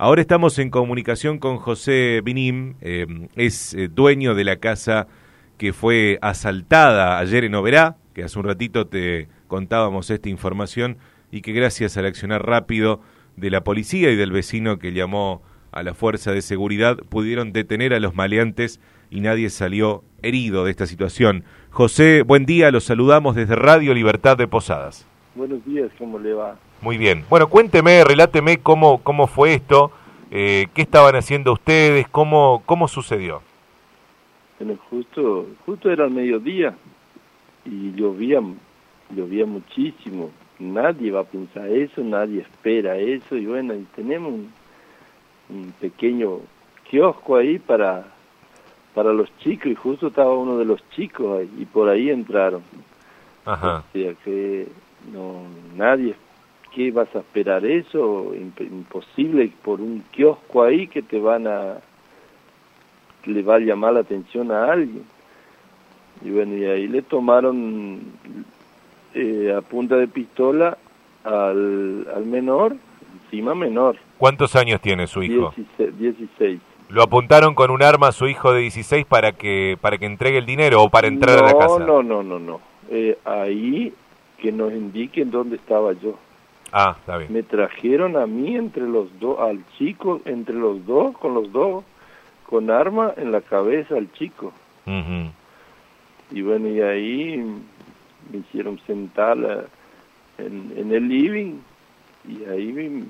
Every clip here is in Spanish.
Ahora estamos en comunicación con José Binim, eh, es eh, dueño de la casa que fue asaltada ayer en Oberá, que hace un ratito te contábamos esta información y que gracias al accionar rápido de la policía y del vecino que llamó a la fuerza de seguridad pudieron detener a los maleantes y nadie salió herido de esta situación. José, buen día, los saludamos desde Radio Libertad de Posadas. Buenos días, ¿cómo le va? Muy bien. Bueno, cuénteme, reláteme cómo, cómo fue esto, eh, qué estaban haciendo ustedes, cómo, cómo sucedió. Bueno, justo, justo era el mediodía y llovía, llovía muchísimo. Nadie va a pensar eso, nadie espera eso y bueno, y tenemos un, un pequeño kiosco ahí para para los chicos y justo estaba uno de los chicos ahí y por ahí entraron. Ajá. O sea que no nadie ¿qué vas a esperar eso? Imposible por un kiosco ahí que te van a le va a llamar la atención a alguien. Y bueno, y ahí le tomaron eh, a punta de pistola al, al menor, encima menor. ¿Cuántos años tiene su hijo? 16. 16. ¿Lo apuntaron con un arma a su hijo de 16 para que para que entregue el dinero o para entrar no, a la casa? No, no, no, no. Eh, ahí que nos indiquen dónde estaba yo. Ah, está bien. Me trajeron a mí entre los dos, al chico entre los dos, con los dos, con arma en la cabeza al chico. Y bueno, y ahí me hicieron sentar en, en el living y ahí me,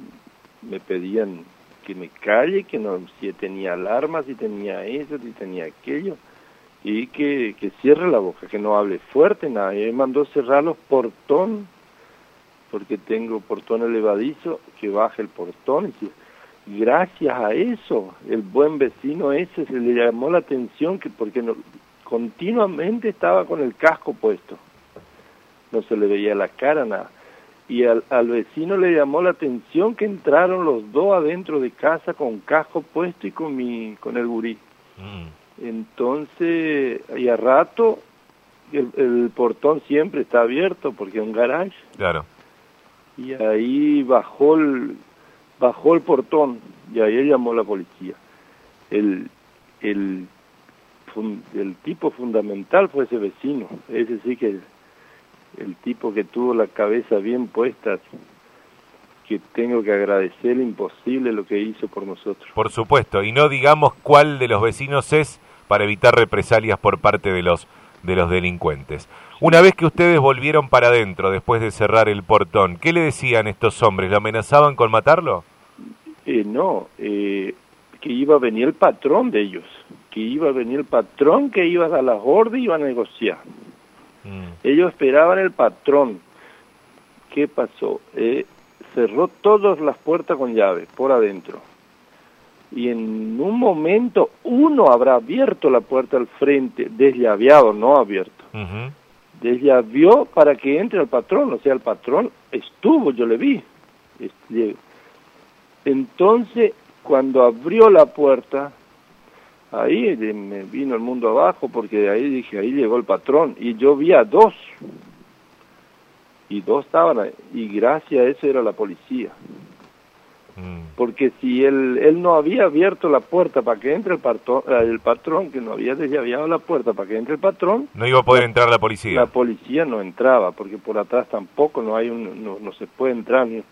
me pedían que me calle, que no, si tenía alarma, si tenía eso, si tenía aquello, y que, que cierre la boca, que no hable fuerte, nada. Y me mandó cerrar los portón, porque tengo portón elevadizo, que baje el portón. Y gracias a eso, el buen vecino ese se le llamó la atención, que porque no, continuamente estaba con el casco puesto. No se le veía la cara, nada. Y al, al vecino le llamó la atención que entraron los dos adentro de casa con casco puesto y con mi con el gurí. Mm. Entonces, y a rato, el, el portón siempre está abierto porque es un garage. Claro. Y ahí bajó el, bajó el portón y ahí llamó la policía. El, el, el tipo fundamental fue ese vecino. Ese sí que el, el tipo que tuvo la cabeza bien puesta, que tengo que agradecer imposible lo que hizo por nosotros. Por supuesto, y no digamos cuál de los vecinos es para evitar represalias por parte de los de los delincuentes. Una vez que ustedes volvieron para adentro después de cerrar el portón, ¿qué le decían estos hombres? ¿Lo amenazaban con matarlo? Eh, no, eh, que iba a venir el patrón de ellos, que iba a venir el patrón que iba a dar las órdenes y iba a negociar. Mm. Ellos esperaban el patrón. ¿Qué pasó? Eh, cerró todas las puertas con llave por adentro. Y en un momento uno habrá abierto la puerta al frente, desllaveado, no abierto. Ujú. Desllavió para que entre el patrón, o sea, el patrón estuvo, yo le vi. Este, Entonces, cuando abrió la puerta, ahí me vino el mundo abajo porque de ahí dije, ahí llegó el patrón y yo vi a dos y dos estaban ahí y gracias a eso era la policía Mm. porque si él, él no había abierto la puerta para que entre el, patrón, el patrón, que no había desllaviado la puerta para que entre el patrón, No iba a poder entrar la policía. la policía no entraba, porque por atrás tampoco no hay un, no, no se puede entrar ni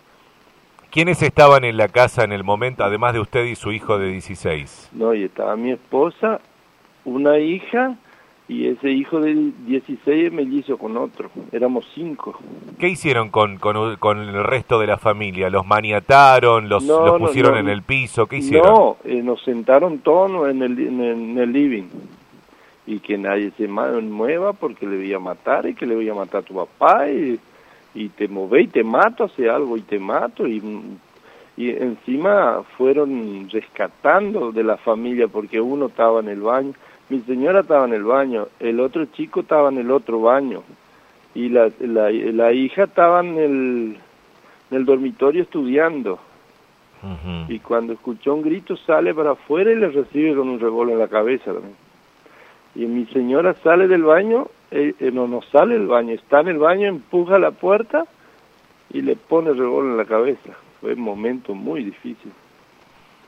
¿Quiénes estaban en la casa en el momento, además de usted y su hijo de 16? no y estaba mi esposa, una hija y ese hijo de 16 mellizo con otro, éramos cinco. ¿Qué hicieron con, con, con el resto de la familia? ¿Los maniataron? ¿Los, No, los pusieron no. en el piso? ¿Qué hicieron? No, eh, nos sentaron todos en el, en, el, en el living y que nadie se mueva porque le voy a matar y que le voy a matar a tu papá y, y te move y te mato, hace algo y te mato y, y encima fueron rescatando de la familia porque uno estaba en el baño, mi señora estaba en el baño, el otro chico estaba en el otro baño y la, la, la hija estaba en el, en el dormitorio estudiando y cuando escuchó un grito sale para afuera y le recibe con un revólver en la cabeza también. Y mi señora sale del baño, eh, eh, no, no sale del baño, está en el baño, empuja la puerta y le pone el revólver en la cabeza. Fue un momento muy difícil.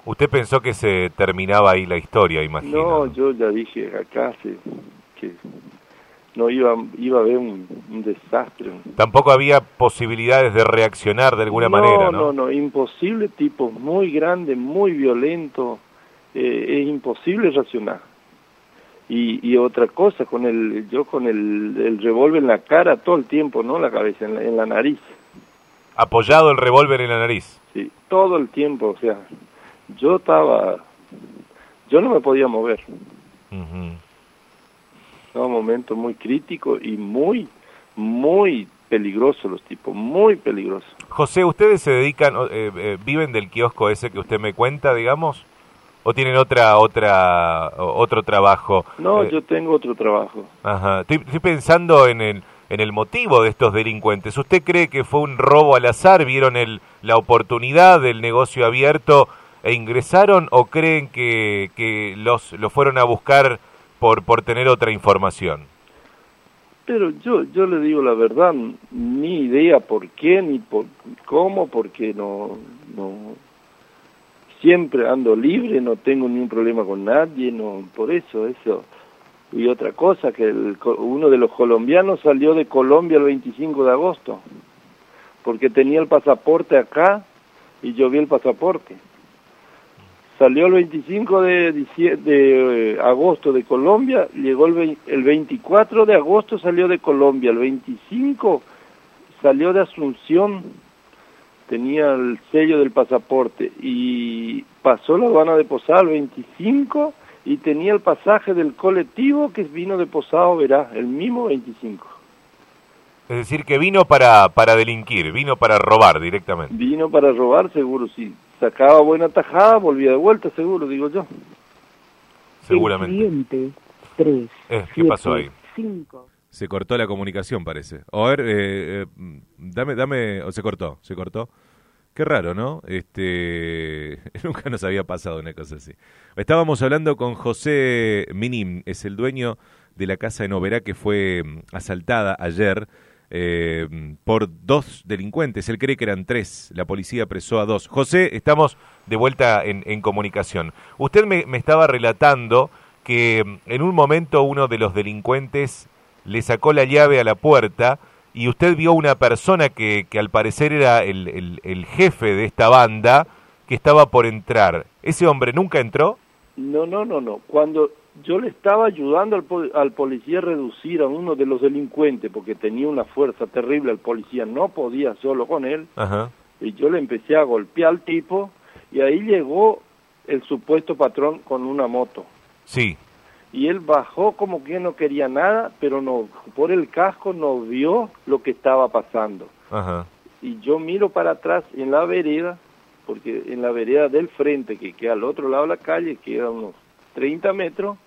Usted pensó que se terminaba ahí la historia, imagino. No, yo ya dije acá que no iba, iba a haber un, desastre. Tampoco había posibilidades de reaccionar de alguna manera, ¿no? No, no, imposible, tipo muy grande, muy violento, eh, es imposible reaccionar. Y, y otra cosa, con el, yo con el, el revólver en la cara todo el tiempo, no la cabeza, en la, en la nariz. Apoyado el revólver en la nariz. Sí, todo el tiempo, o sea, yo estaba, yo no me podía mover. un momento muy crítico y muy, muy peligroso los tipos, muy peligrosos. José, ¿ustedes se dedican, eh, eh, viven del kiosco ese que usted me cuenta, digamos? ¿O tienen otra, otra, otro trabajo? No, eh, yo tengo otro trabajo. Ajá. Estoy, estoy, pensando en el, en el motivo de estos delincuentes. ¿Usted cree que fue un robo al azar? ¿Vieron el, la oportunidad del negocio abierto e ingresaron? ¿O creen que, que los, los fueron a buscar por, por tener otra información? Pero yo, yo le digo la verdad, ni idea por qué, ni por cómo, porque no, no, siempre ando libre, no tengo ningún problema con nadie, no, por eso, eso. Y otra cosa, que el, uno de los colombianos salió de Colombia el 25 de agosto, porque tenía el pasaporte acá y yo vi el pasaporte. Salió el 25 de, eh, agosto de Colombia, llegó el, el 24 de agosto salió de Colombia, el 25 salió de Asunción, tenía el sello del pasaporte y pasó la aduana de Posada el 25 y tenía el pasaje del colectivo que vino de Posado, verá, el mismo 25. Es decir, que vino para, para delinquir, vino para robar directamente. Vino para robar, seguro, sí sacaba buena tajada, volvía de vuelta, seguro, digo yo. Seguramente. Eh, ¿Qué pasó ahí? Se cortó la comunicación, parece. O a ver, eh, eh, dame, dame, o se cortó, se cortó. Qué raro, ¿no? Este, nunca nos había pasado una cosa así. Estábamos hablando con José Minim, es el dueño de la casa de Noverá que fue mm, asaltada ayer eh, por dos delincuentes. Él cree que eran tres. La policía apresó a dos. José, estamos de vuelta en, comunicación. Usted me, estaba relatando que mm, en un momento uno de los delincuentes le sacó la llave a la puerta y usted vio una persona que, que al parecer era el, el jefe de esta banda que estaba por entrar. ¿Ese hombre nunca entró? No, no, no, no. Cuando yo le estaba ayudando al, al, policía a reducir a uno de los delincuentes porque tenía una fuerza terrible, el policía no podía solo con él, y yo le empecé a golpear al tipo, y ahí llegó el supuesto patrón con una moto. Sí. Y él bajó como que no quería nada, pero no por el casco no vio lo que estaba pasando. Y yo miro para atrás en la vereda, porque en la vereda del frente, que queda al otro lado de la calle, queda unos 30 metros,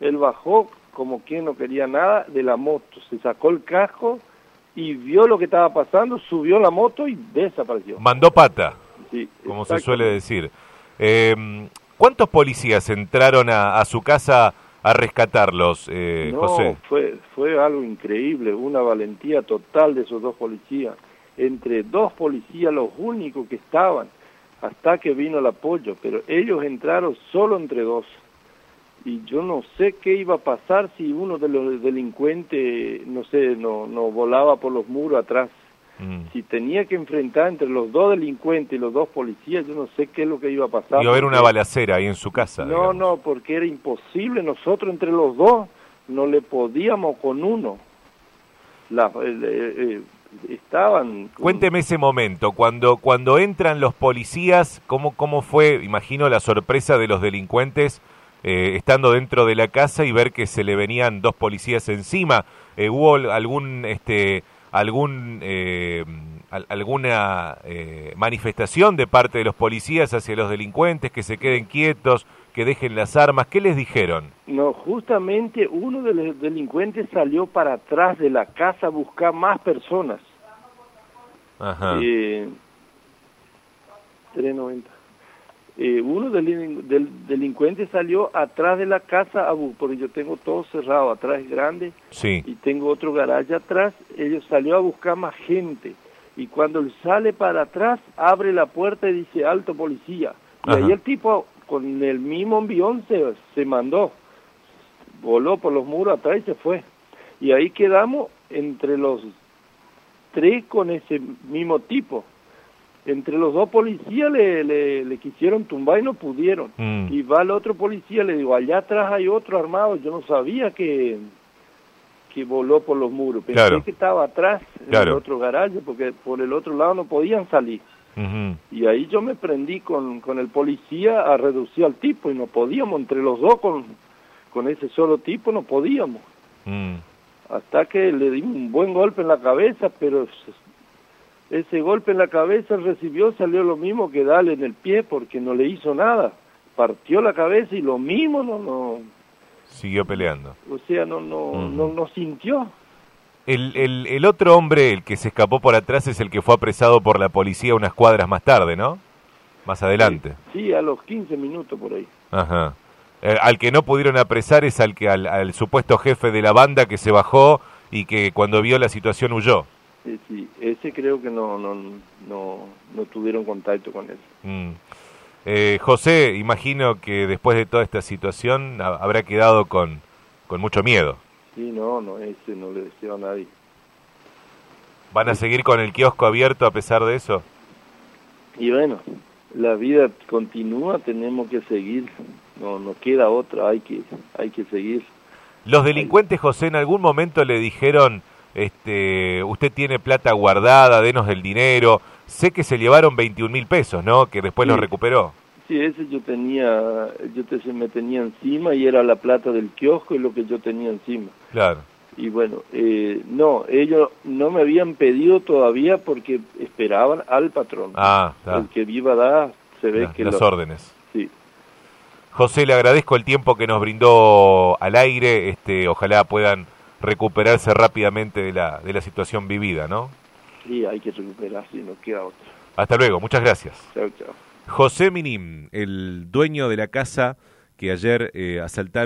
él bajó como quien no quería nada de la moto, se sacó el casco y vio lo que estaba pasando, subió la moto y desapareció. Mandó pata, como se suele decir. Eh, ¿Cuántos policías entraron a, su casa a rescatarlos, eh, no, José? Fue, fue algo increíble, una valentía total de esos dos policías. Entre dos policías, los únicos que estaban, hasta que vino el apoyo, pero ellos entraron solo entre dos y yo no sé qué iba a pasar si uno de los delincuentes, no sé, no, no volaba por los muros atrás. Mm. Si tenía que enfrentar entre los dos delincuentes y los dos policías, yo no sé qué es lo que iba a pasar. Iba a haber una balacera ahí en su casa. No, no, porque era imposible. Nosotros entre los dos no le podíamos con uno. La, eh, eh, estaban... Cuénteme ese momento, cuando, cuando entran los policías, ¿cómo, ¿cómo fue, imagino, la sorpresa de los delincuentes eh, estando dentro de la casa y ver que se le venían dos policías encima. Eh, ¿Hubo algún, este, algún, eh, alguna manifestación de parte de los policías hacia los delincuentes, que se queden quietos, que dejen las armas? ¿Qué les dijeron? No, justamente uno de los delincuentes salió para atrás de la casa a buscar más personas. Ajá. 390 eh, uno del, del, delincuente salió atrás de la casa, porque yo tengo todo cerrado, atrás es grande, y tengo otro garaje atrás, ellos salió a buscar más gente, y cuando él sale para atrás, abre la puerta y dice, alto policía, Y ahí el tipo con el mismo envión se, se mandó, voló por los muros atrás y se fue. Y ahí quedamos entre los tres con ese mismo tipo. Entre los dos policías le, le, quisieron tumbar y no pudieron. Mm. Y va el otro policía, le digo, allá atrás hay otro armado. Yo no sabía que, que voló por los muros. Pensé que estaba atrás, en el otro garaje, porque por el otro lado no podían salir. Y ahí yo me prendí con, con el policía a reducir al tipo y no podíamos, entre los dos con, con ese solo tipo no podíamos. Mm. Hasta que le di un buen golpe en la cabeza, pero ese golpe en la cabeza recibió, salió lo mismo que darle en el pie porque no le hizo nada. Partió la cabeza y lo mismo no... no Siguió peleando. O sea, no, no, no, no sintió. El, el, el, otro hombre, el que se escapó por atrás, es el que fue apresado por la policía unas cuadras más tarde, ¿no? Más adelante. Sí, a los 15 minutos por ahí. Ajá. Eh, al que no pudieron apresar es al que al, supuesto jefe de la banda que se bajó y que cuando vio la situación huyó. Sí, sí. ese creo que no, no, no, no tuvieron contacto con él. Mm. Eh, José, imagino que después de toda esta situación habrá quedado con, con mucho miedo. Sí, no, no, ese no le deseo a nadie. ¿Van a seguir con el kiosco abierto a pesar de eso? Y bueno, la vida continúa, tenemos que seguir, no, no queda otra, hay que, hay que seguir. Los delincuentes, José, en algún momento le dijeron, este, usted tiene plata guardada, denos el dinero, sé que se llevaron 21 mil pesos, ¿no? Que después lo recuperó. Sí, ese yo tenía, yo te, me tenía encima y era la plata del kiosco y lo que yo tenía encima. Claro. Y bueno, eh, no, ellos no me habían pedido todavía porque esperaban al patrón. Ah, está. El que viva da, se ve que... Las órdenes. Sí. José, le agradezco el tiempo que nos brindó al aire, este, ojalá puedan recuperarse rápidamente de la, de la situación vivida, ¿no? Sí, hay que recuperarse, no queda otra. Hasta luego, muchas gracias. Chao, chao. José Minim, el dueño de la casa que ayer eh, asaltaron.